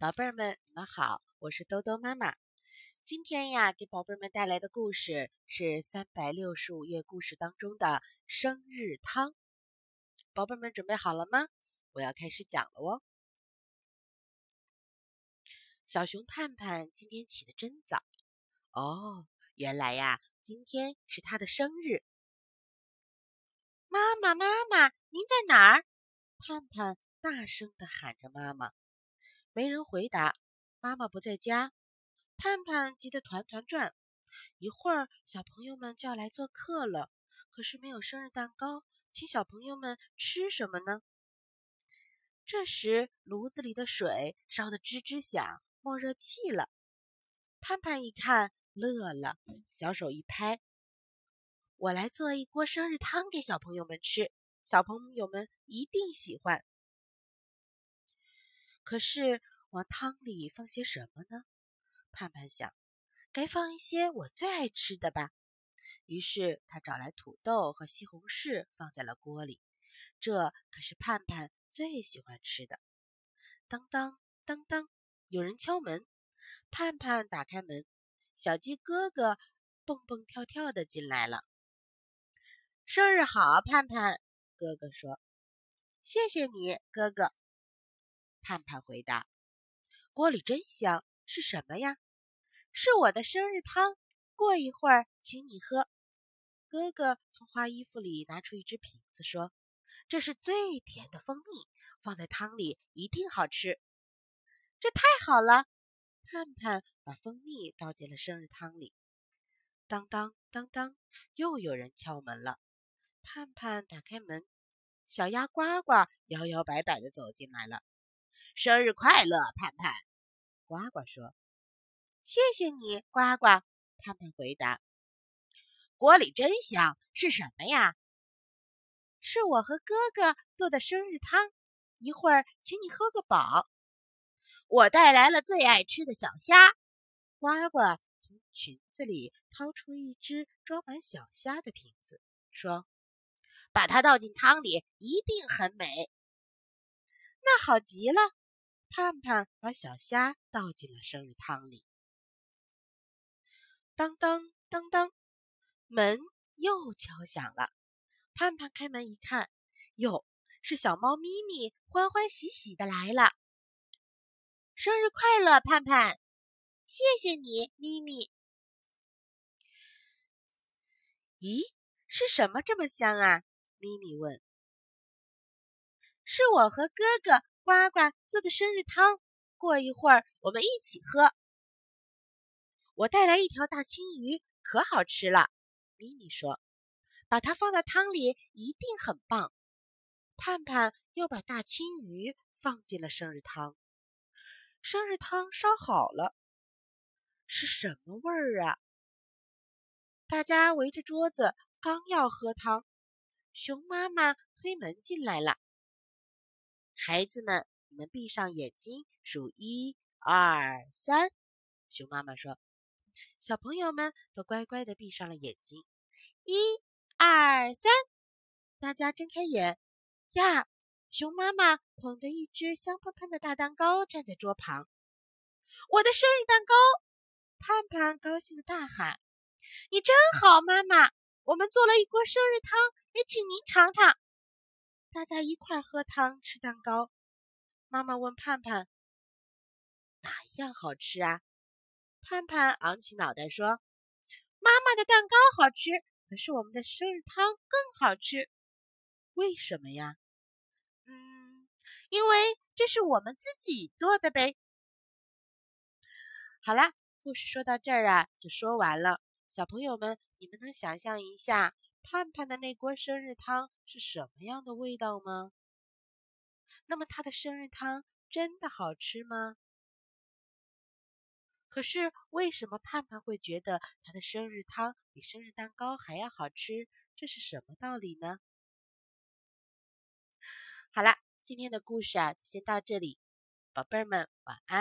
宝贝儿们，你们好，我是兜兜妈妈。今天呀，给宝贝儿们带来的故事是三百六十五页故事当中的生日汤。宝贝儿们准备好了吗？我要开始讲了哦。小熊盼盼今天起得真早哦，原来呀，今天是他的生日。妈妈，妈妈，您在哪儿？盼盼大声地喊着妈妈。没人回答，妈妈不在家，盼盼急得团团转。一会儿，小朋友们就要来做客了，可是没有生日蛋糕，请小朋友们吃什么呢？这时，炉子里的水烧得吱吱响，冒热气了。盼盼一看，乐了，小手一拍：“我来做一锅生日汤给小朋友们吃，小朋友们一定喜欢。”可是往汤里放些什么呢？盼盼想，该放一些我最爱吃的吧。于是他找来土豆和西红柿放在了锅里，这可是盼盼最喜欢吃的。当当当当，有人敲门。盼盼打开门，小鸡哥哥蹦蹦跳跳的进来了。生日好，盼盼！哥哥说：“谢谢你，哥哥。”盼盼回答：“锅里真香，是什么呀？是我的生日汤。过一会儿请你喝。”哥哥从花衣服里拿出一只瓶子，说：“这是最甜的蜂蜜，放在汤里一定好吃。”这太好了！盼盼把蜂蜜倒进了生日汤里。当当当当，又有人敲门了。盼盼打开门，小鸭呱呱摇摇摆摆的走进来了。生日快乐，盼盼！呱呱说：“谢谢你，呱呱。”盼盼回答：“锅里真香，是什么呀？”“是我和哥哥做的生日汤，一会儿请你喝个饱。”“我带来了最爱吃的小虾。”呱呱从裙子里掏出一只装满小虾的瓶子，说：“把它倒进汤里，一定很美。”那好极了。盼盼把小虾倒进了生日汤里。当当当当，门又敲响了。盼盼开门一看，哟，是小猫咪咪欢欢喜喜的来了。生日快乐，盼盼！谢谢你，咪咪。咦，是什么这么香啊？咪咪问。是我和哥哥。呱呱的生日汤，过一会儿我们一起喝。我带来一条大青鱼，可好吃了。咪咪说：“把它放在汤里，一定很棒。”盼盼又把大青鱼放进了生日汤。生日汤烧好了，是什么味儿啊？大家围着桌子，刚要喝汤，熊妈妈推门进来了。孩子们，们闭上眼睛，数一、二、三。熊妈妈说：“小朋友们都乖乖的闭上了眼睛。一、二、三，大家睁开眼呀！熊妈妈捧着一只香喷喷的大蛋糕站在桌旁。我的生日蛋糕！盼盼高兴的大喊：“你真好，妈妈！我们做了一锅生日汤，也请您尝尝。”大家一块喝汤吃蛋糕。妈妈问盼盼：“哪一样好吃啊？”盼盼昂起脑袋说：“妈妈的蛋糕好吃，可是我们的生日汤更好吃。为什么呀？”“嗯，因为这是我们自己做的呗。”好啦，故事说到这儿啊，就说完了。小朋友们，你们能想象一下？盼盼的那锅生日汤是什么样的味道吗？那么他的生日汤真的好吃吗？可是为什么盼盼会觉得他的生日汤比生日蛋糕还要好吃？这是什么道理呢？好了，今天的故事啊，就先到这里，宝贝儿们晚安。